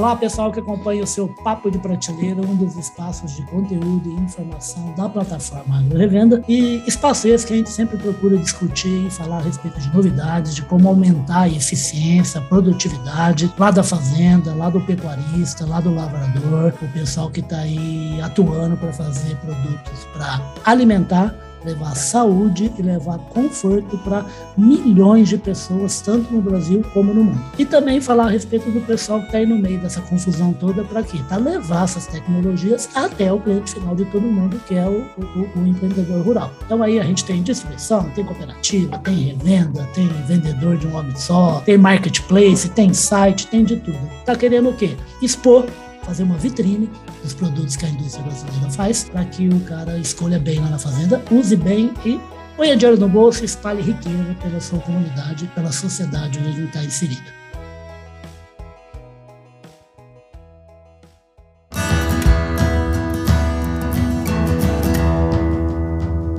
Olá, pessoal que acompanha o seu Papo de Prateleira, um dos espaços de conteúdo e informação da plataforma Agro Revenda. E espaço esse que a gente sempre procura discutir e falar a respeito de novidades, de como aumentar a eficiência, a produtividade lá da fazenda, lá do pecuarista, lá do lavrador, o pessoal que está aí atuando para fazer produtos para alimentar levar saúde e levar conforto para milhões de pessoas, tanto no Brasil como no mundo. E também falar a respeito do pessoal que está aí no meio dessa confusão toda para quê? Para levar essas tecnologias até o cliente final de todo mundo, que é o, o, o empreendedor rural. Então aí a gente tem distribuição, tem cooperativa, tem revenda, tem vendedor de um homem só, tem marketplace, tem site, tem de tudo. Tá querendo o quê? Expor fazer uma vitrine dos produtos que a indústria brasileira faz, para que o cara escolha bem lá na fazenda, use bem e ponha dinheiro no bolso e espalhe riqueza pela sua comunidade, pela sociedade onde ele está inserido.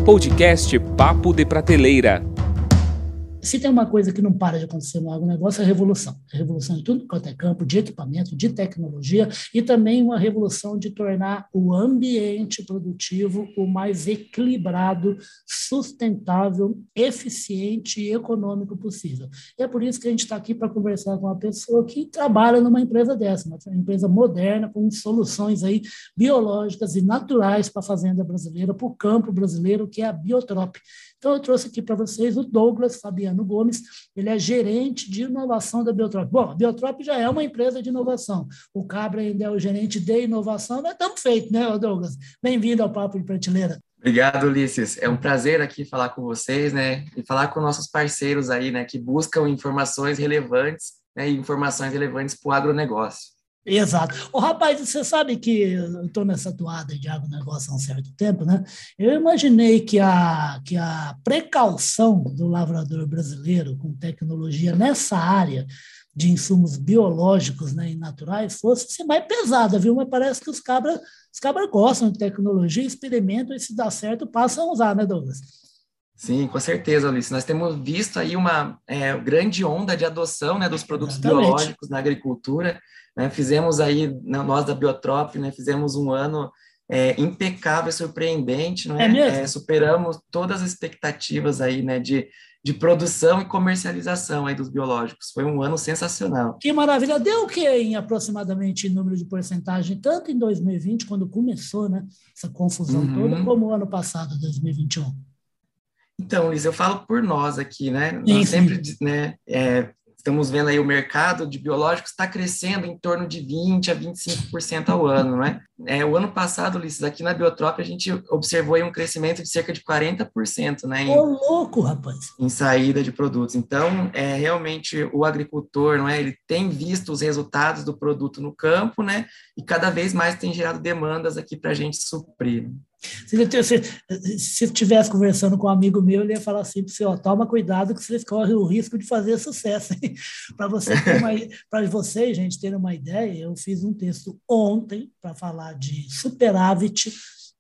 Podcast Papo de Prateleira se tem uma coisa que não para de acontecer no agronegócio, é a revolução. É a revolução em tudo quanto é campo, de equipamento, de tecnologia, e também uma revolução de tornar o ambiente produtivo o mais equilibrado, sustentável, eficiente e econômico possível. E é por isso que a gente está aqui para conversar com uma pessoa que trabalha numa empresa dessa, uma empresa moderna, com soluções aí biológicas e naturais para a fazenda brasileira, para o campo brasileiro, que é a Biotrop. Então, eu trouxe aqui para vocês o Douglas Fabiano Gomes, ele é gerente de inovação da Biotrop. Bom, a Biotrop já é uma empresa de inovação. O Cabra ainda é o gerente de inovação, mas estamos feitos, né, Douglas? Bem-vindo ao Papo de Prateleira. Obrigado, Ulisses. É um prazer aqui falar com vocês, né, e falar com nossos parceiros aí, né, que buscam informações relevantes, né, e informações relevantes para o agronegócio. Exato. O rapaz, você sabe que eu estou nessa toada de agronegócio há um certo tempo, né? Eu imaginei que a, que a precaução do lavrador brasileiro com tecnologia nessa área de insumos biológicos né, e naturais fosse ser mais pesada, viu? Mas parece que os cabras os cabra gostam de tecnologia, experimentam e se dá certo, passam a usar, né, Douglas? Sim, com certeza, Ulisses. Nós temos visto aí uma é, grande onda de adoção né, dos produtos Exatamente. biológicos na agricultura. Né? Fizemos aí, né, nós da Biotrop, né, fizemos um ano é, impecável, surpreendente, não é? é, é superamos todas as expectativas aí, né, de, de produção e comercialização aí dos biológicos. Foi um ano sensacional. Que maravilha! Deu o que em aproximadamente número de porcentagem, tanto em 2020, quando começou, né, essa confusão uhum. toda, como o ano passado, 2021? Então, Liz, eu falo por nós aqui, né? Nós sempre, né, é, estamos vendo aí o mercado de biológicos está crescendo em torno de 20% a 25% ao ano, não é? é? O ano passado, Ulisses, aqui na Biotrop, a gente observou aí um crescimento de cerca de 40%, né? Em, Ô, louco, rapaz! Em saída de produtos. Então, é realmente o agricultor, não é? Ele tem visto os resultados do produto no campo, né? E cada vez mais tem gerado demandas aqui para a gente suprir. Se, se, se estivesse conversando com um amigo meu, ele ia falar assim para você, ó, toma cuidado que vocês correm o risco de fazer sucesso. para você para vocês, gente, terem uma ideia, eu fiz um texto ontem para falar de superávit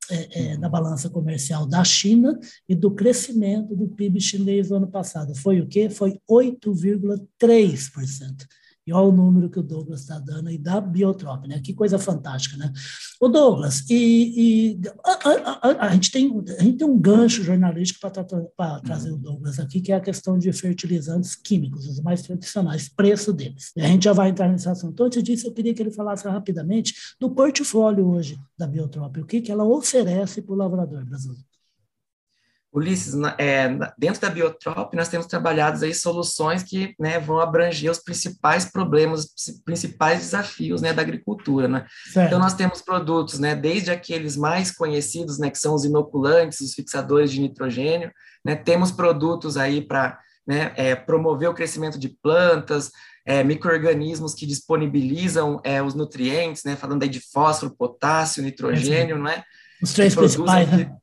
é, é, na balança comercial da China e do crescimento do PIB chinês no ano passado. Foi o quê? Foi 8,3%. E olha o número que o Douglas está dando aí da Biotrop, né? Que coisa fantástica, né? O Douglas, e, e a, a, a, gente tem, a gente tem um gancho jornalístico para tra trazer o Douglas aqui, que é a questão de fertilizantes químicos, os mais tradicionais, preço deles. E a gente já vai entrar nesse assunto. Então, antes disso, eu queria que ele falasse rapidamente do portfólio hoje da Biotrop, o que, que ela oferece para o lavrador brasileiro. Ulisses, é, dentro da Biotrop, nós temos trabalhado aí soluções que né, vão abranger os principais problemas, os principais desafios né, da agricultura. Né? Então, nós temos produtos, né, desde aqueles mais conhecidos, né, que são os inoculantes, os fixadores de nitrogênio, né, temos produtos aí para né, é, promover o crescimento de plantas, é, micro-organismos que disponibilizam é, os nutrientes, né, falando aí de fósforo, potássio, nitrogênio, não é? Os três principais, né?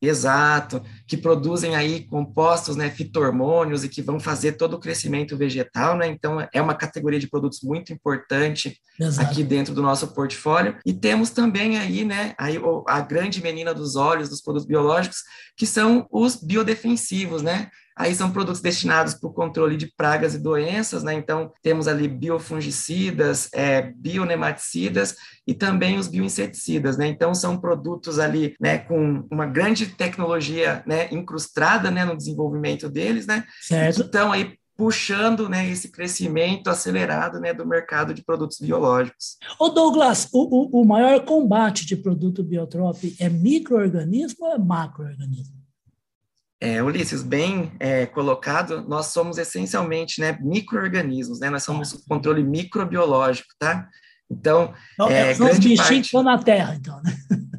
Exato, que produzem aí compostos, né, fitormônios e que vão fazer todo o crescimento vegetal, né? Então é uma categoria de produtos muito importante Exato. aqui dentro do nosso portfólio. E temos também aí, né, aí a grande menina dos olhos dos produtos biológicos, que são os biodefensivos, né? Aí são produtos destinados para o controle de pragas e doenças, né? Então, temos ali biofungicidas, é, bionematicidas e também os bioinseticidas, né? Então, são produtos ali, né, com uma grande tecnologia, né, incrustada, né, no desenvolvimento deles, né? Certo. Então, aí puxando né, esse crescimento acelerado né, do mercado de produtos biológicos. Ô Douglas, o, o, o maior combate de produto biotrópico é microorganismo ou é macroorganismo? É, Ulisses, bem é, colocado, nós somos essencialmente né, micro-organismos, né? nós somos o controle microbiológico, tá? Então, então é, são os bichinhos parte... estão na Terra, então, né?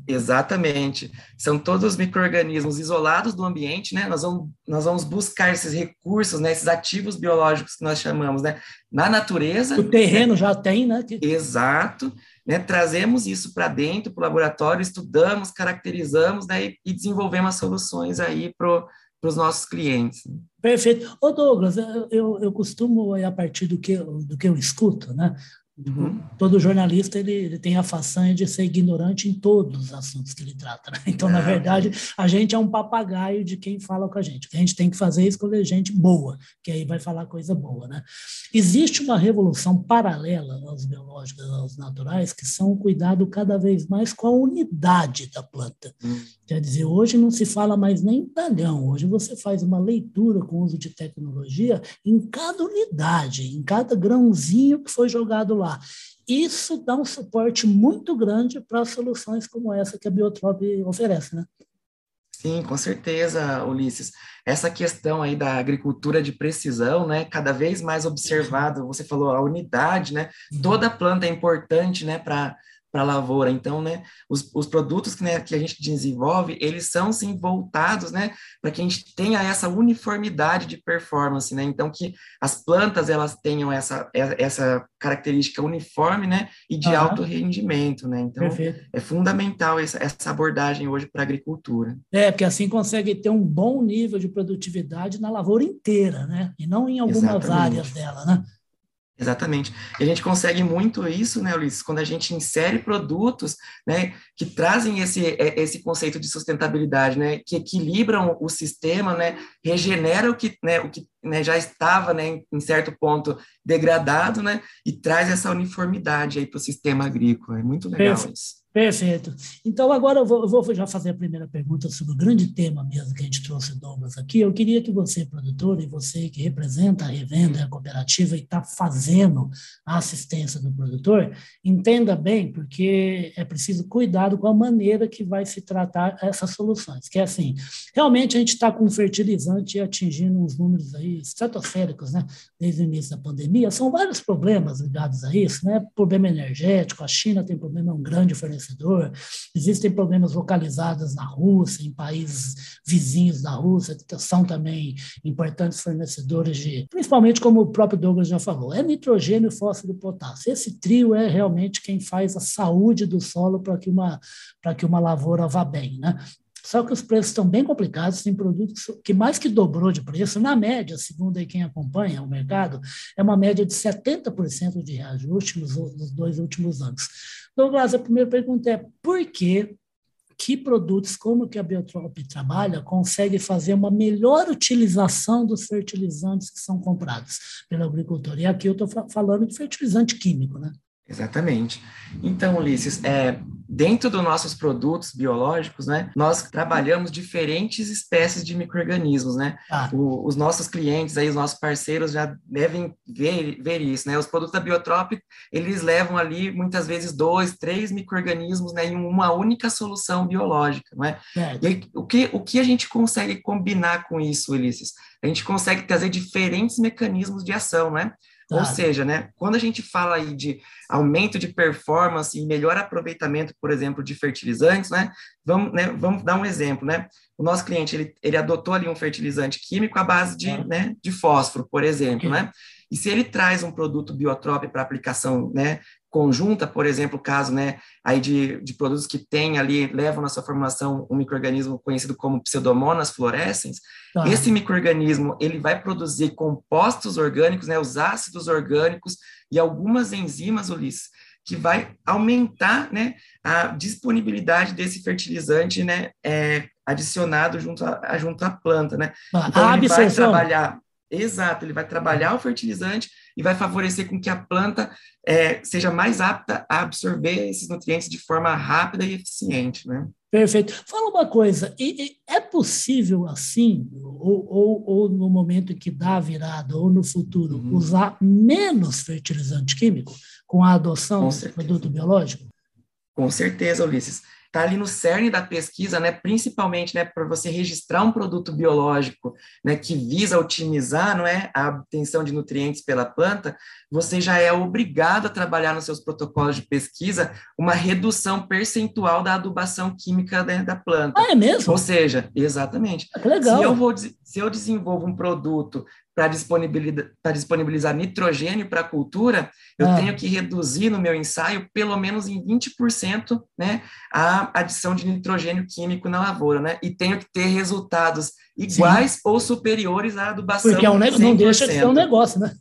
Exatamente. São todos micro-organismos isolados do ambiente, né? Nós vamos, nós vamos buscar esses recursos, né? Esses ativos biológicos que nós chamamos, né? Na natureza. O terreno né? já tem, né? Exato. Né? Trazemos isso para dentro, para o laboratório, estudamos, caracterizamos, né? E, desenvolvemos soluções aí para os nossos clientes. Perfeito. Ô Douglas, eu, eu, costumo, a partir do que, do que eu escuto, né? Uhum. Todo jornalista ele, ele, tem a façanha de ser ignorante em todos os assuntos que ele trata. Né? Então, é. na verdade, a gente é um papagaio de quem fala com a gente. O que a gente tem que fazer é escolher gente boa, que aí vai falar coisa boa. Né? Existe uma revolução paralela aos biológicos, aos naturais, que são o cuidado cada vez mais com a unidade da planta. Uhum. Quer dizer, hoje não se fala mais nem talhão, hoje você faz uma leitura com uso de tecnologia em cada unidade, em cada grãozinho que foi jogado lá. Isso dá um suporte muito grande para soluções como essa que a Biotrop oferece, né? Sim, com certeza, Ulisses. Essa questão aí da agricultura de precisão, né, cada vez mais observado, você falou a unidade, né, uhum. toda planta é importante, né, para para a lavoura. Então, né, os, os produtos que, né, que a gente desenvolve, eles são sim voltados, né, para que a gente tenha essa uniformidade de performance, né? Então que as plantas elas tenham essa essa característica uniforme, né, e de uhum. alto rendimento, né? Então Perfeito. é fundamental essa, essa abordagem hoje para a agricultura. É, porque assim consegue ter um bom nível de produtividade na lavoura inteira, né? E não em algumas Exatamente. áreas dela, né? Exatamente. E a gente consegue muito isso, né, Ulisses, quando a gente insere produtos, né, que trazem esse, é, esse conceito de sustentabilidade, né, que equilibram o sistema, né, regenera o que, né, o que né, já estava, né, em certo ponto degradado, né, e traz essa uniformidade para o sistema agrícola. É muito legal isso. Perfeito. Então, agora eu vou, eu vou, já fazer a primeira pergunta sobre o grande tema mesmo que a gente trouxe, Douglas, aqui. Eu queria que você, produtor, e você que representa a revenda, a cooperativa e está fazendo a assistência do produtor, entenda bem, porque é preciso cuidado com a maneira que vai se tratar essas soluções. Que é assim, realmente a gente está com fertilizante atingindo uns números aí estratosféricos, né? Desde o início da pandemia. São vários problemas ligados a isso, né? Problema energético, a China tem problema, é um grande fornecedor fornecedor, existem problemas localizados na Rússia, em países vizinhos da Rússia, que são também importantes fornecedores de, principalmente como o próprio Douglas já falou, é nitrogênio, fósforo e potássio. Esse trio é realmente quem faz a saúde do solo para que uma para que uma lavoura vá bem, né? Só que os preços estão bem complicados, tem produtos que mais que dobrou de preço, na média, segundo aí quem acompanha o mercado, é uma média de 70% de reajuste nos, nos dois últimos anos. Douglas, a primeira pergunta é por que que produtos como que a Biotrop trabalha consegue fazer uma melhor utilização dos fertilizantes que são comprados pelo agricultor? E aqui eu estou falando de fertilizante químico, né? Exatamente. Então, Ulisses, é, dentro dos nossos produtos biológicos, né, nós trabalhamos diferentes espécies de micro-organismos, né? Ah. O, os nossos clientes, aí, os nossos parceiros já devem ver, ver isso, né? Os produtos da Biotrop, eles levam ali, muitas vezes, dois, três micro-organismos né, em uma única solução biológica, não é? é. E aí, o, que, o que a gente consegue combinar com isso, Ulisses? A gente consegue trazer diferentes mecanismos de ação, né? Ou seja, né, quando a gente fala aí de aumento de performance e melhor aproveitamento, por exemplo, de fertilizantes, né, vamos, né, vamos dar um exemplo, né? O nosso cliente, ele, ele adotou ali um fertilizante químico à base de, né, de fósforo, por exemplo, né? E se ele traz um produto biotrope para aplicação, né, conjunta, por exemplo, caso né, aí de, de produtos que tem ali, levam na sua formulação um microorganismo conhecido como Pseudomonas fluorescens, tá. esse microorganismo ele vai produzir compostos orgânicos, né, os ácidos orgânicos e algumas enzimas, Ulisses, que vai aumentar né, a disponibilidade desse fertilizante né, é, adicionado junto à junto à planta, né? Ah, então ele vai trabalhar, exato, ele vai trabalhar o fertilizante e vai favorecer com que a planta é, seja mais apta a absorver esses nutrientes de forma rápida e eficiente, né? Perfeito. Fala uma coisa, e, e é possível assim, ou, ou, ou, no momento em que dá a virada, ou no futuro, uhum. usar menos fertilizante químico com a adoção com do produto biológico? Com certeza, Ulisses está ali no cerne da pesquisa, né, principalmente né, para você registrar um produto biológico né, que visa otimizar não é, a obtenção de nutrientes pela planta, você já é obrigado a trabalhar nos seus protocolos de pesquisa uma redução percentual da adubação química né, da planta. Ah, é mesmo? Ou seja, exatamente. Ah, legal. Se eu, vou, se eu desenvolvo um produto para disponibilizar, disponibilizar nitrogênio para a cultura, eu ah. tenho que reduzir no meu ensaio pelo menos em 20% né, a adição de nitrogênio químico na lavoura, né? E tenho que ter resultados iguais Sim. ou superiores à adubação. Porque é um, não deixa de ser um negócio, né?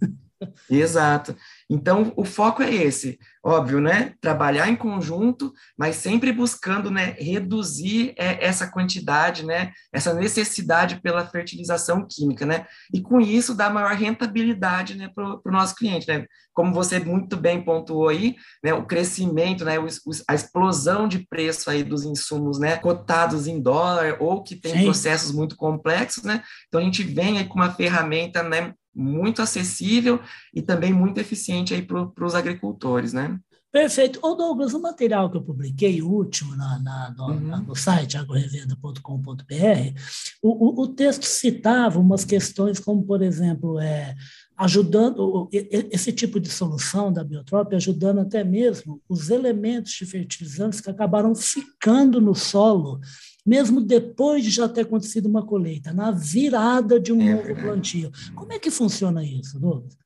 Exato. Então, o foco é esse, óbvio, né? Trabalhar em conjunto, mas sempre buscando, né, reduzir é, essa quantidade, né, essa necessidade pela fertilização química, né? E com isso dar maior rentabilidade, né, para o nosso cliente, né? Como você muito bem pontuou aí, né, o crescimento, né, o, a explosão de preço aí dos insumos, né, cotados em dólar ou que tem Sim. processos muito complexos, né? Então a gente vem aí com uma ferramenta, né, muito acessível e também muito eficiente aí para os agricultores, né? Perfeito. Ô Douglas, o material que eu publiquei, o último, na, na no, uhum. na, no site agrorevenda.com.br, o, o, o, texto citava umas questões como, por exemplo, é, ajudando esse tipo de solução da biotrópia, ajudando até mesmo os elementos de fertilizantes que acabaram ficando no solo mesmo depois de já ter acontecido uma colheita, na virada de um é novo verdade. plantio. Como é que funciona isso, Douglas?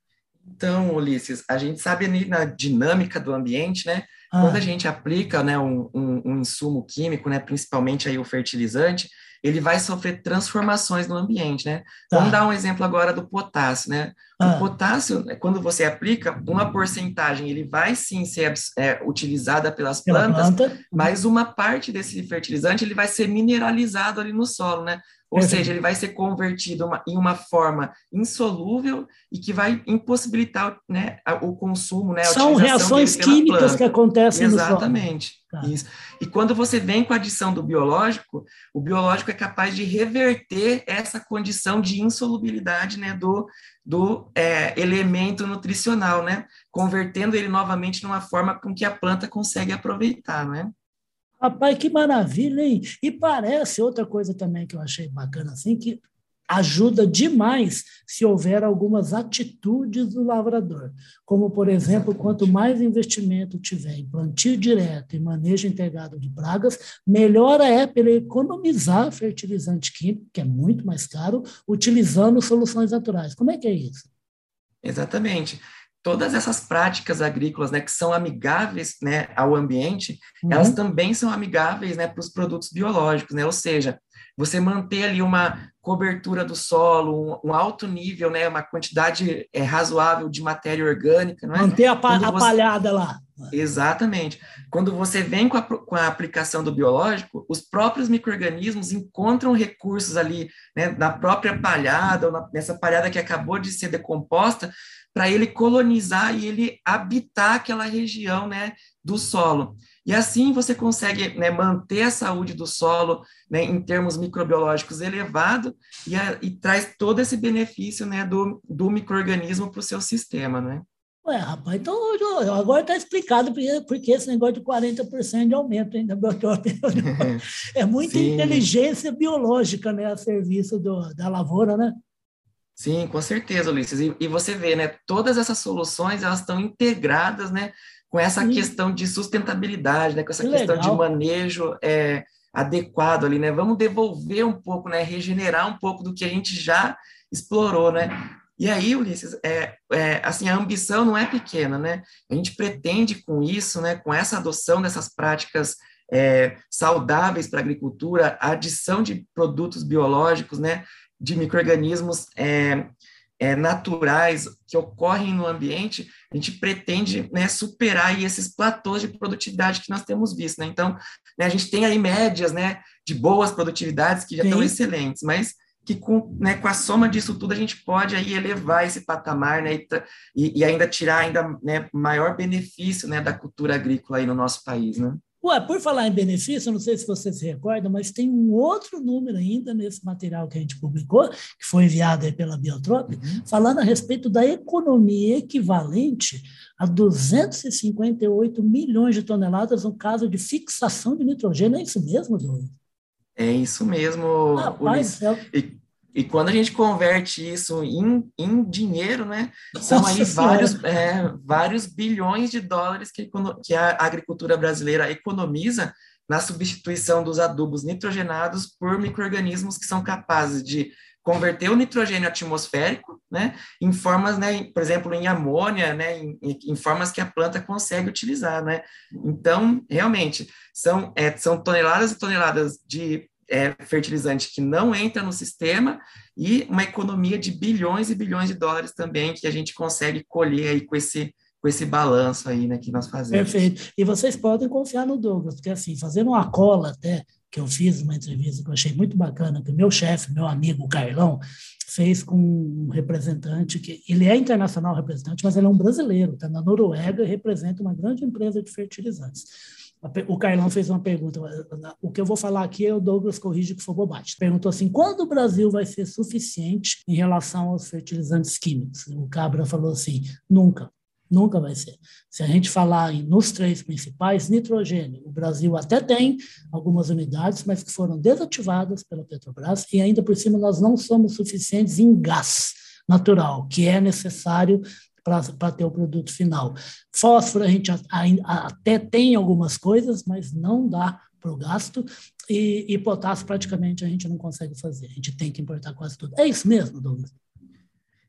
Então, Ulisses, a gente sabe na dinâmica do ambiente, né? Ah. Quando a gente aplica né, um, um, um, insumo químico, né, principalmente aí o fertilizante, ele vai sofrer transformações no ambiente, né? Tá. Vamos dar um exemplo agora do potássio, né? Ah. O potássio, quando você aplica, uma porcentagem ele vai sim ser é, utilizada pelas plantas, planta. mas uma parte desse fertilizante ele vai ser mineralizado ali no solo, né? Ou seja, ele vai ser convertido uma, em uma forma insolúvel e que vai impossibilitar né, o consumo, né, São reações químicas planta. que acontecem Exatamente. no solo. Tá. Isso. E quando você vem com a adição do biológico, o biológico é capaz de reverter essa condição de insolubilidade né, do, do é, elemento nutricional, né? Convertendo ele novamente numa forma com que a planta consegue aproveitar, né? Rapaz, que maravilha, hein? E parece outra coisa também que eu achei bacana, assim, que ajuda demais se houver algumas atitudes do lavrador, como, por exemplo, Exatamente. quanto mais investimento tiver em plantio direto e manejo integrado de pragas, melhor é para ele economizar fertilizante químico, que é muito mais caro, utilizando soluções naturais. Como é que é isso? Exatamente todas essas práticas agrícolas, né, que são amigáveis, né, ao ambiente, uhum. elas também são amigáveis, né, para os produtos biológicos, né, ou seja, você manter ali uma cobertura do solo, um, um alto nível, né, uma quantidade é, razoável de matéria orgânica, não é? Manter a, pa a você... palhada lá. Exatamente. Quando você vem com a, com a aplicação do biológico, os próprios micro-organismos encontram recursos ali, né, na própria palhada, ou na, nessa palhada que acabou de ser decomposta, para ele colonizar e ele habitar aquela região né, do solo. E assim você consegue né, manter a saúde do solo né, em termos microbiológicos elevado e, a, e traz todo esse benefício né, do, do microorganismo para o seu sistema. Né? Ué, rapaz, então agora está explicado porque, esse negócio de 40% de aumento ainda é muita Sim. inteligência biológica né, a serviço do, da lavoura, né? Sim, com certeza, Ulisses. E, e, você vê, né, todas essas soluções, elas estão integradas, né, com essa Sim. questão de sustentabilidade, né, com essa que questão legal. de manejo é, adequado ali, né? Vamos devolver um pouco, né, regenerar um pouco do que a gente já explorou, né? E aí, Ulisses, é, é, assim, a ambição não é pequena, né? A gente pretende com isso, né, com essa adoção dessas práticas é, saudáveis para a agricultura, a adição de produtos biológicos, né, de micro-organismos é, é, naturais que ocorrem no ambiente, a gente pretende né, superar aí esses platôs de produtividade que nós temos visto. Né? Então, né, a gente tem aí médias né, de boas produtividades que já Sim. estão excelentes, mas que com, né, com a soma disso tudo a gente pode aí elevar esse patamar né, e, e ainda tirar ainda né, maior benefício né, da cultura agrícola aí no nosso país. Né? Ué, por falar em benefício, não sei se você se recorda, mas tem um outro número ainda nesse material que a gente publicou, que foi enviado pela Biotrop, uhum. falando a respeito da economia equivalente a 258 milhões de toneladas no caso de fixação de nitrogênio. É isso mesmo, Douglas? É isso mesmo, Rapaz, é... e, e, quando a gente converte isso em, em dinheiro, né, são Nossa aí vários, é, vários bilhões de dólares que, que a agricultura brasileira economiza na substituição dos adubos nitrogenados por micro-organismos que são capazes de converter o nitrogênio atmosférico, né, em formas, né, por exemplo, em amônia, né, em, em formas que a planta consegue utilizar, né. Então, realmente, são, é, são toneladas e toneladas de é, fertilizante que não entra no sistema e uma economia de bilhões e bilhões de dólares também que a gente consegue colher aí com esse com esse balanço aí, né, que nós fazemos. Perfeito. E vocês podem confiar no Douglas, porque assim, fazendo uma cola até que eu fiz uma entrevista que eu achei muito bacana, que o meu chefe, meu amigo Carlão, fez com um representante que ele é internacional representante, mas ele é um brasileiro, está na Noruega e representa uma grande empresa de fertilizantes. O Carlão fez uma pergunta. O que eu vou falar aqui é o Douglas corrige que for bobagem. Perguntou assim: quando o Brasil vai ser suficiente em relação aos fertilizantes químicos? O Cabra falou assim: nunca. Nunca vai ser. Se a gente falar em, nos três principais, nitrogênio, o Brasil até tem algumas unidades, mas que foram desativadas pela Petrobras, e ainda por cima nós não somos suficientes em gás natural, que é necessário para ter o produto final. Fósforo a gente a, a, até tem algumas coisas, mas não dá para o gasto, e, e potássio praticamente a gente não consegue fazer, a gente tem que importar quase tudo. É isso mesmo, Douglas?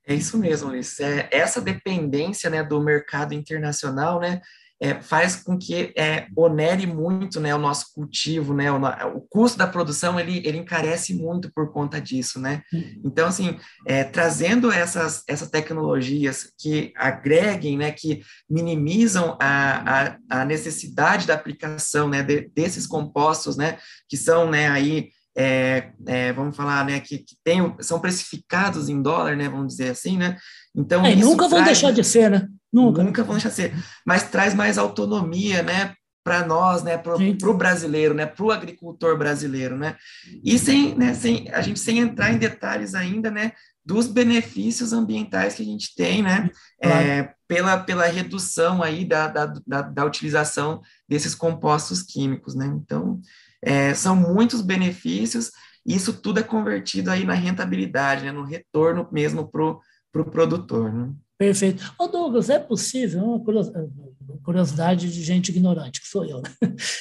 É isso mesmo, Luiz. É, essa dependência né, do mercado internacional né, é, faz com que é, onere muito né, o nosso cultivo, né, o, o, custo da produção ele, ele encarece muito por conta disso. Né? Então, assim, é, trazendo essas, essas tecnologias que agreguem, né, que minimizam a, a, a necessidade da aplicação né, de, desses compostos, né, que são né, aí é, é, vamos falar, né, que, que tem, são precificados em dólar, né, vamos dizer assim, né, então... É, nunca vão deixar de ser, né? Nunca. Nunca vão deixar de ser, mas traz mais autonomia, né, para nós, né, para o brasileiro, né, para o agricultor brasileiro, né, e sem, né, sem, a gente sem entrar em detalhes ainda, né, dos benefícios ambientais que a gente tem, né, claro. é, pela, pela redução aí da, da, da, da utilização desses compostos químicos, né, então é, são muitos benefícios, e isso tudo é convertido aí na rentabilidade, né, no retorno mesmo para o pro produtor. Né? Perfeito. Ô Douglas, é possível, uma curiosidade de gente ignorante, que sou eu, né?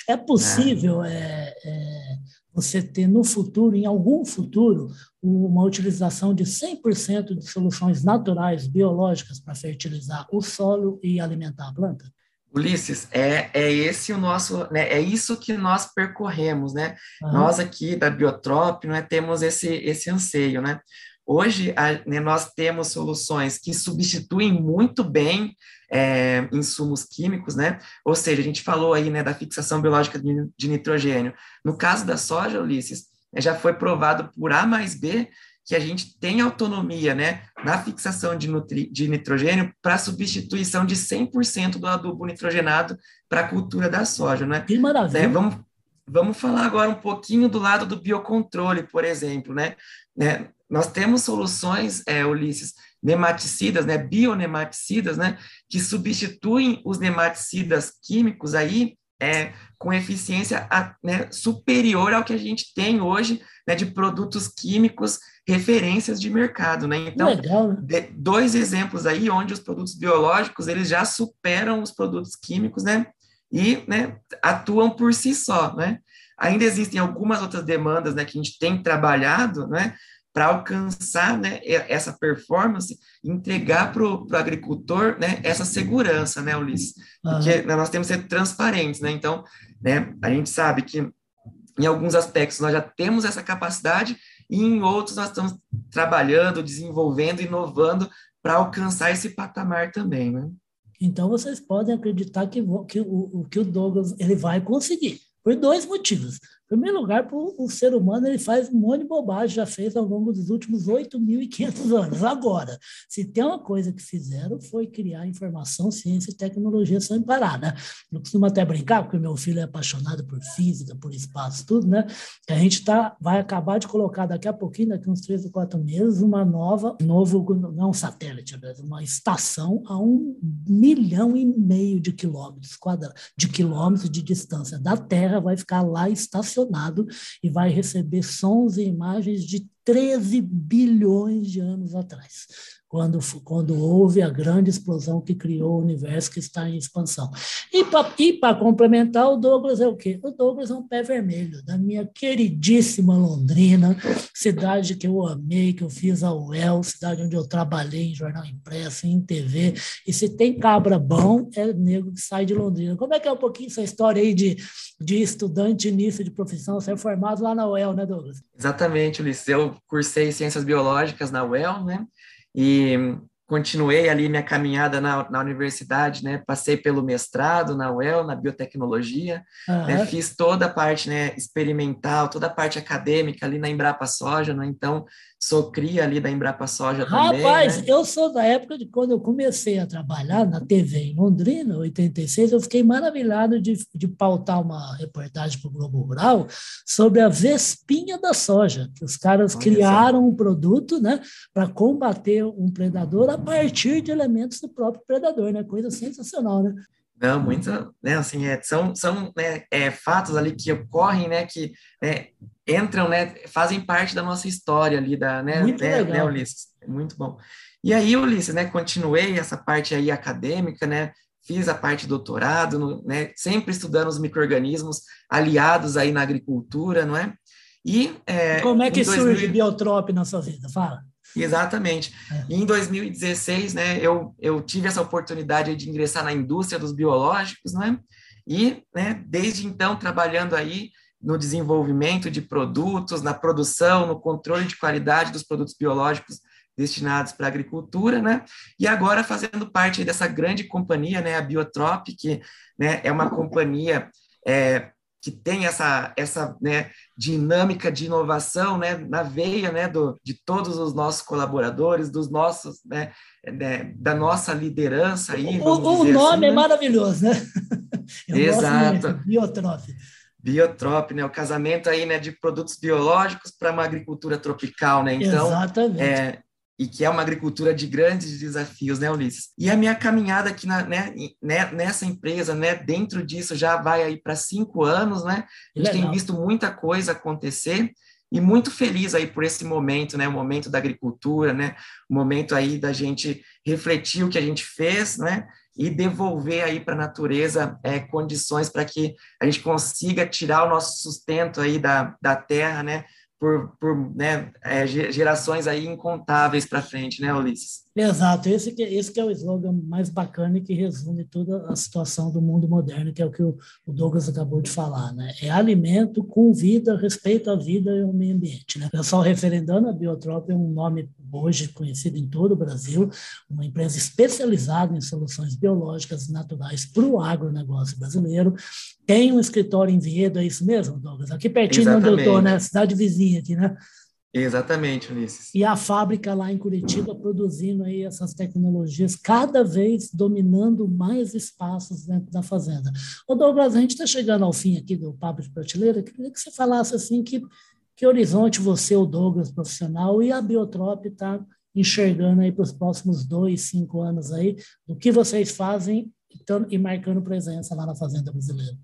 é possível é, é, você ter no futuro, em algum futuro, uma utilização de 100% de soluções naturais, biológicas, para fertilizar o solo e alimentar a planta? Ulisses, é, é esse o nosso, né, é isso que nós percorremos, né? Uhum. Nós aqui da Biotrop, né, temos esse, esse anseio, né? Hoje, a, né, nós temos soluções que substituem muito bem é, insumos químicos, né? Ou seja, a gente falou aí, né, da fixação biológica de, de nitrogênio. No caso da soja, Ulisses, já foi provado por A mais B que a gente tem autonomia né, na fixação de, de nitrogênio para substituição de 100% do adubo nitrogenado para a cultura da soja. Né? Que maravilha! É, vamos, vamos falar agora um pouquinho do lado do biocontrole, por exemplo. Né? né nós temos soluções, é, Ulisses, nematicidas, né, bionematicidas, né, que substituem os nematicidas químicos aí é, com eficiência né, superior ao que a gente tem hoje né, de produtos químicos referências de mercado, né? Então, Legal? De, dois exemplos aí onde os produtos biológicos eles já superam os produtos químicos, né? E né, atuam por si só, né? Ainda existem algumas outras demandas, né, que a gente tem trabalhado, né? Para alcançar né, essa performance, entregar para o agricultor né, essa segurança, né, Ulisses? Porque uhum. nós temos que ser transparentes, né? Então, né, a gente sabe que em alguns aspectos nós já temos essa capacidade e em outros nós estamos trabalhando, desenvolvendo, inovando para alcançar esse patamar também, né? Então vocês podem acreditar que, que, o, que o Douglas ele vai conseguir, por dois motivos. Em primeiro lugar, o ser humano ele faz um monte de bobagem, já fez ao longo dos últimos 8.500 anos. Agora, se tem uma coisa que fizeram, foi criar informação, ciência e tecnologia sem parar, né? Eu costumo até brincar, porque meu filho é apaixonado por física, por espaço, tudo, né? A gente tá, vai acabar de colocar daqui a pouquinho, daqui uns três ou quatro meses, uma nova, novo, não um satélite, uma estação a um milhão e meio de quilômetros quadrados, de quilômetros de distância da Terra, vai ficar lá estacionada estacionado e vai receber sons e imagens de 13 bilhões de anos atrás quando, quando houve a grande explosão que criou o universo que está em expansão. E para complementar, o Douglas é o quê? O Douglas é um pé vermelho da minha queridíssima Londrina, cidade que eu amei, que eu fiz a UEL, cidade onde eu trabalhei em jornal impresso, em TV. E se tem cabra bom, é negro que sai de Londrina. Como é que é um pouquinho essa história aí de, de estudante início de profissão, ser formado lá na UEL, né, Douglas? Exatamente, Ulisses. Eu cursei Ciências Biológicas na UEL, né? E continuei ali minha caminhada na, na universidade, né? Passei pelo mestrado na UEL, na biotecnologia, uhum. né? fiz toda a parte né, experimental, toda a parte acadêmica ali na Embrapa Soja, né? Então, sou cria ali da Embrapa Soja Rapaz, também. Rapaz, né? eu sou da época de quando eu comecei a trabalhar na TV em Londrina, 86, eu fiquei maravilhado de, de pautar uma reportagem para o Globo Rural sobre a vespinha da soja, que os caras Olha criaram um produto né, para combater um predador a partir de elementos do próprio predador, né? Coisa sensacional, né? Não, muito, né, assim, é, são, são né, é, fatos ali que ocorrem, né, que né, entram, né, fazem parte da nossa história ali, da, né, muito né, né Ulisses? Muito bom. E aí, Ulisses, né, continuei essa parte aí acadêmica, né, fiz a parte de doutorado, no, né, sempre estudando os micro-organismos aliados aí na agricultura, não é? E, é, Como é que 2000... surge Biotrop na sua vida? Fala. Exatamente. É. E em 2016, né, eu, eu tive essa oportunidade de ingressar na indústria dos biológicos, né? E, né, desde então, trabalhando aí no desenvolvimento de produtos, na produção, no controle de qualidade dos produtos biológicos destinados para a agricultura, né? E agora fazendo parte dessa grande companhia, né, a Biotrop, que né, é uma companhia é, que tem essa, essa né, dinâmica de inovação né, na veia né, do, de todos os nossos colaboradores, dos nossos, né, né da nossa liderança. Aí, o, o nome assim, é né? maravilhoso, né? Eu Exato. Biotrop. Biotrop, né? O casamento aí, né, de produtos biológicos para uma agricultura tropical, né? Então, Exatamente. É, e que é uma agricultura de grandes desafios, né, Ulisses? E a minha caminhada aqui na, né, né, nessa empresa, né, dentro disso já vai aí para cinco anos, né? A gente Legal. tem visto muita coisa acontecer e muito feliz aí por esse momento, né, o momento da agricultura, né, o momento aí da gente refletir o que a gente fez, né, e devolver aí para a natureza é, condições para que a gente consiga tirar o nosso sustento aí da, da terra, né, por, por né, é, gerações aí incontáveis para frente, né, Ulisses? Exato, esse que, esse que é o slogan mais bacana e que resume toda a situação do mundo moderno, que é o que o, o Douglas acabou de falar, né? É alimento com vida, respeito à vida e ao meio ambiente, né? Pessoal referendando, a Biotrop é um nome hoje conhecido em todo o Brasil, uma empresa especializada em soluções biológicas e naturais para o agronegócio brasileiro, tem um escritório em Viedo, é isso mesmo, Douglas? Aqui pertinho Exatamente. onde eu estou, né? Cidade vizinha aqui, né? Exatamente, Ulisses. E a fábrica lá em Curitiba produzindo aí essas tecnologias, cada vez dominando mais espaços dentro da fazenda. Ô Douglas, a gente está chegando ao fim aqui do Papo de Prateleira, queria que você falasse assim que, que horizonte você, o Douglas, profissional, e a Biotrop está enxergando aí para os próximos dois, cinco anos aí, do que vocês fazem e marcando presença lá na Fazenda Brasileira.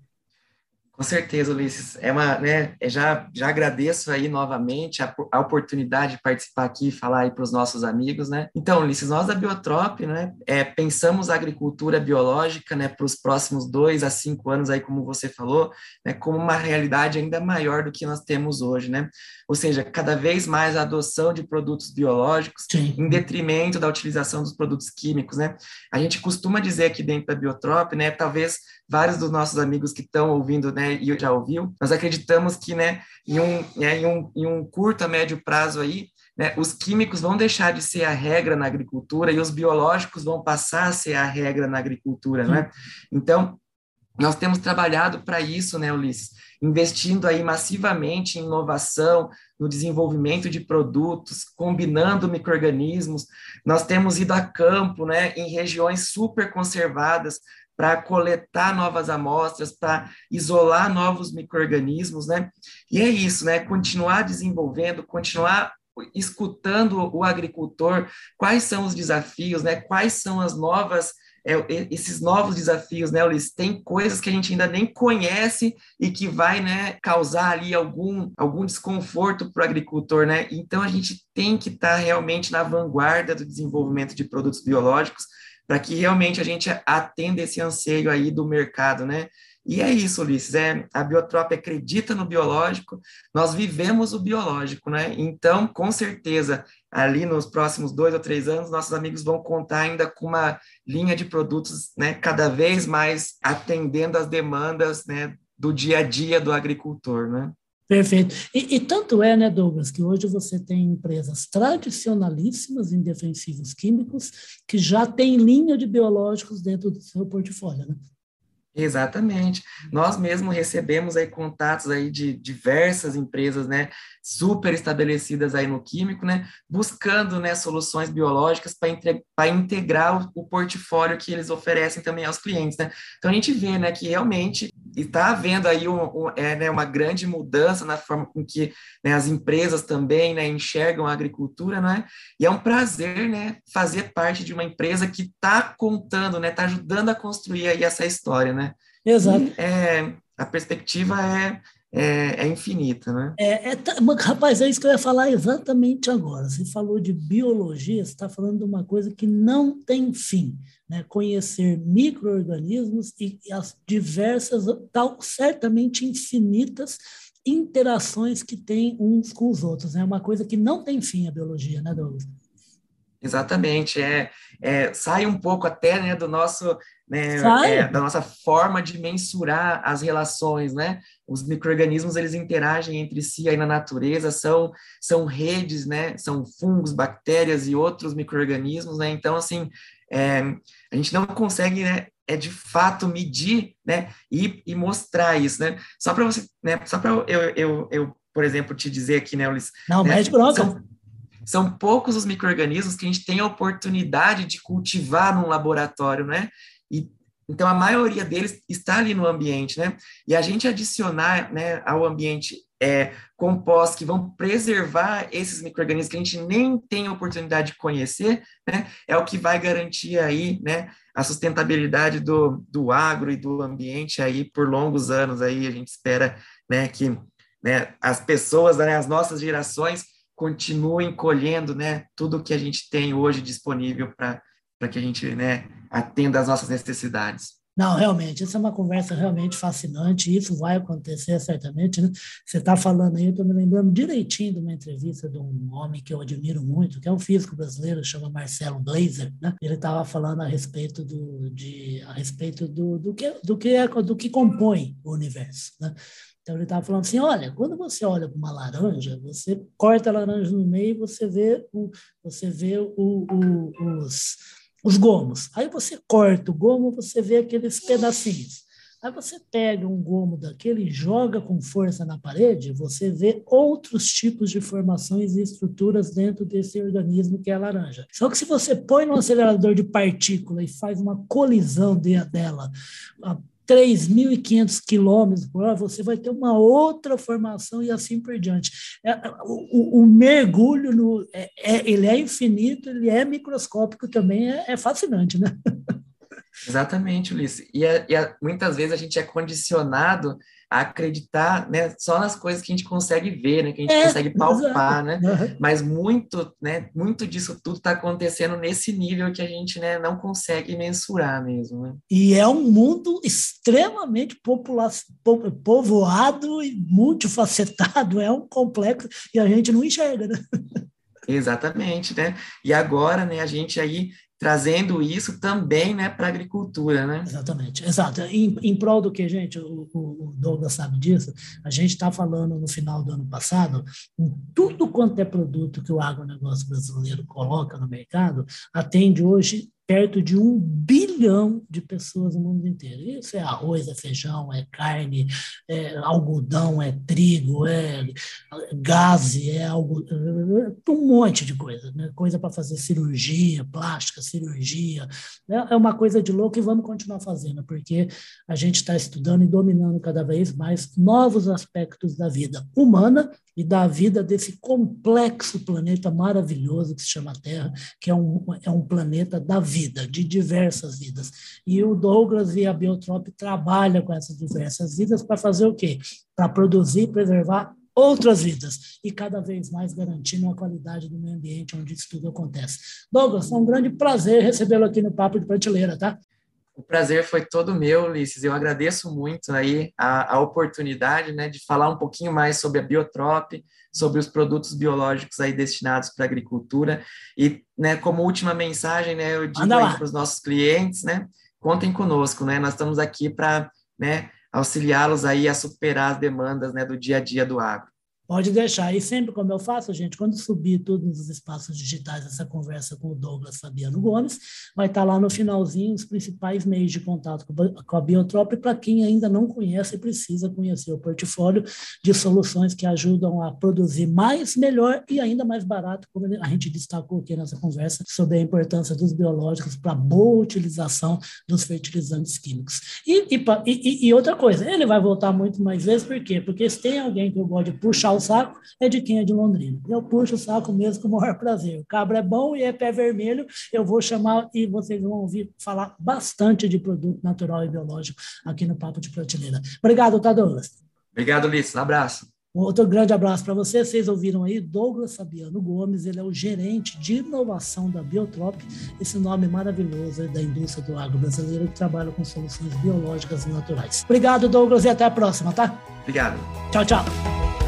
Com certeza, Ulisses. É uma, né, já, já agradeço aí novamente a, a oportunidade de participar aqui e falar aí para os nossos amigos, né? Então, Ulisses, nós da Biotrop, né, é, pensamos a agricultura biológica, né, para os próximos dois a cinco anos aí, como você falou, né, como uma realidade ainda maior do que nós temos hoje, né? Ou seja, cada vez mais a adoção de produtos biológicos Sim. em detrimento da utilização dos produtos químicos, né? A gente costuma dizer aqui dentro da Biotrop, né, talvez vários dos nossos amigos que estão ouvindo, né, né, e já ouviu, nós acreditamos que, né, em um, né, em um, em um curto a médio prazo aí, né, os químicos vão deixar de ser a regra na agricultura e os biológicos vão passar a ser a regra na agricultura, né? Então, nós temos trabalhado para isso, né, Ulisses? Investindo aí massivamente em inovação, no desenvolvimento de produtos, combinando micro-organismos. Nós temos ido a campo, né, em regiões super conservadas, para coletar novas amostras, para isolar novos micro-organismos, né? E é isso, né? Continuar desenvolvendo, continuar escutando o agricultor, quais são os desafios, né? Quais são as novas é, esses novos desafios, né, Ulisses? Tem coisas que a gente ainda nem conhece e que vai, né, causar ali algum, algum desconforto para o agricultor, né? Então a gente tem que estar tá realmente na vanguarda do desenvolvimento de produtos biológicos para que realmente a gente atenda esse anseio aí do mercado, né? E é isso, Ulisses, é, a Biotrop acredita no biológico, nós vivemos o biológico, né? Então, com certeza, ali nos próximos dois ou três anos, nossos amigos vão contar ainda com uma linha de produtos né, cada vez mais atendendo às demandas né, do dia a dia do agricultor, né? Perfeito. E, e, tanto é, né, Douglas, que hoje você tem empresas tradicionalíssimas em defensivos químicos que já têm linha de biológicos dentro do seu portfólio, né? Exatamente. Nós mesmo recebemos aí contatos aí de diversas empresas, né, super estabelecidas aí no químico, né, buscando, né, soluções biológicas para integrar o, o, portfólio que eles oferecem também aos clientes, né. Então a gente vê, né, que realmente está havendo aí um, um, é, né, uma grande mudança na forma com que né, as empresas também, né, enxergam a agricultura, né, e é um prazer, né, fazer parte de uma empresa que está contando, né, está ajudando a construir aí essa história, né. Exato. E, é, a perspectiva é, é, é, infinita, né? É, é, rapaz, é isso que eu ia falar exatamente agora. Você falou de biologia, você está falando de uma coisa que não tem fim, né? Conhecer micro-organismos e, e as diversas, tal, certamente infinitas interações que tem uns com os outros. É né? uma coisa que não tem fim a biologia, né, Douglas? Exatamente, é, é, sai um pouco até né, do nosso né, é, da nossa forma de mensurar as relações, né? Os microrganismos eles interagem entre si aí na natureza, são são redes, né? São fungos, bactérias e outros microrganismos, né? Então assim, é, a gente não consegue, né? É de fato medir, né? E, e mostrar isso, né? Só para você, né? Só para eu, eu, eu, por exemplo, te dizer aqui, né, Ulisses? Não, né, mete bronca. São, são poucos os micro-organismos que a gente tem a oportunidade de cultivar num laboratório, né? E, então, a maioria deles está ali no ambiente, né? E a gente adicionar né, ao ambiente é, compostos que vão preservar esses micro-organismos que a gente nem tem oportunidade de conhecer, né? É o que vai garantir aí, né? A sustentabilidade do, do agro e do ambiente aí por longos anos aí. A gente espera, né? Que né, as pessoas, né, as nossas gerações continuem colhendo, né? Tudo que a gente tem hoje disponível para que a gente, né? Atenda às nossas necessidades. Não, realmente, essa é uma conversa realmente fascinante, isso vai acontecer certamente. Né? Você está falando aí, eu estou me lembrando direitinho de uma entrevista de um homem que eu admiro muito, que é um físico brasileiro, chama Marcelo Glazer. Né? Ele estava falando a respeito do, de, a respeito do, do, que, do, que é, do que compõe o universo. Né? Então ele estava falando assim, olha, quando você olha para uma laranja, você corta a laranja no meio e você vê, o, você vê o, o, os os gomos. Aí você corta o gomo, você vê aqueles pedacinhos. Aí você pega um gomo daquele e joga com força na parede, você vê outros tipos de formações e estruturas dentro desse organismo que é a laranja. Só que se você põe no acelerador de partícula e faz uma colisão dela, 3.500 quilômetros por hora, você vai ter uma outra formação e assim por diante. É, o, o, mergulho, no, é, é, ele é infinito, ele é microscópico também, é, é fascinante, né? Exatamente, Ulisses. E, é, e muitas vezes a gente é condicionado acreditar né, só nas coisas que a gente consegue ver, né, que a gente é, consegue palpar, né? Mas muito, né, muito disso tudo está acontecendo nesse nível que a gente né, não consegue mensurar mesmo. Né? E é um mundo extremamente popula povoado e multifacetado, é um complexo e a gente não enxerga, né? Exatamente, né? E agora, né, a gente aí trazendo isso também né, para a agricultura. Né? Exatamente, exato. Em, em prol do que, gente, o, o Douglas sabe disso, a gente está falando no final do ano passado, em tudo quanto é produto que o agronegócio brasileiro coloca no mercado, atende hoje perto de um bilhão de pessoas no mundo inteiro. Isso é arroz, é feijão, é carne, é algodão, é trigo, é gás, é algo, um monte de coisa, né? coisa para fazer cirurgia, plástica, cirurgia. É, é uma coisa de louco e vamos continuar fazendo, porque a gente está estudando e dominando cada vez mais novos aspectos da vida humana e da vida desse complexo planeta maravilhoso que se chama Terra, que é um, é um planeta da vida, de diversas vidas. E o Douglas e a Biotrop trabalham com essas diversas vidas para fazer o quê? Para produzir e preservar outras vidas e cada vez mais garantindo a qualidade do meio ambiente onde isso tudo acontece. Douglas, foi um grande prazer recebê-lo aqui no Papo de Prateleira, tá? O prazer foi todo meu, Ulisses. Eu agradeço muito aí a, a oportunidade né, de falar um pouquinho mais sobre a Biotrop, sobre os produtos biológicos aí destinados para a agricultura. E, né, como última mensagem, né, eu digo para os nossos clientes, né, contem conosco, né, nós estamos aqui para né, auxiliá-los aí a superar as demandas né, do dia a dia do agro. Pode deixar. E sempre, como eu faço, gente, quando subir tudo nos espaços digitais essa conversa com o Douglas Fabiano Gomes, vai estar lá no finalzinho os principais meios de contato com a Biotrop para quem ainda não conhece e precisa conhecer o portfólio de soluções que ajudam a produzir mais, melhor e ainda mais barato, como a gente destacou aqui nessa conversa sobre a importância dos biológicos para boa utilização dos fertilizantes químicos. E, e, e, e outra coisa, ele vai voltar muito mais vezes, por quê? Porque se tem alguém que eu gosto de puxar o saco é de quem é de Londrina. Eu puxo o saco mesmo com o maior prazer. O cabra é bom e é pé vermelho. Eu vou chamar e vocês vão ouvir falar bastante de produto natural e biológico aqui no Papo de Prateleira. Obrigado, tá, Douglas? Obrigado, Ulisses. Um abraço. Outro grande abraço para vocês. Vocês ouviram aí Douglas Fabiano Gomes, ele é o gerente de inovação da Biotrop, esse nome maravilhoso da indústria do agro brasileiro que trabalha com soluções biológicas e naturais. Obrigado, Douglas, e até a próxima, tá? Obrigado. Tchau, tchau.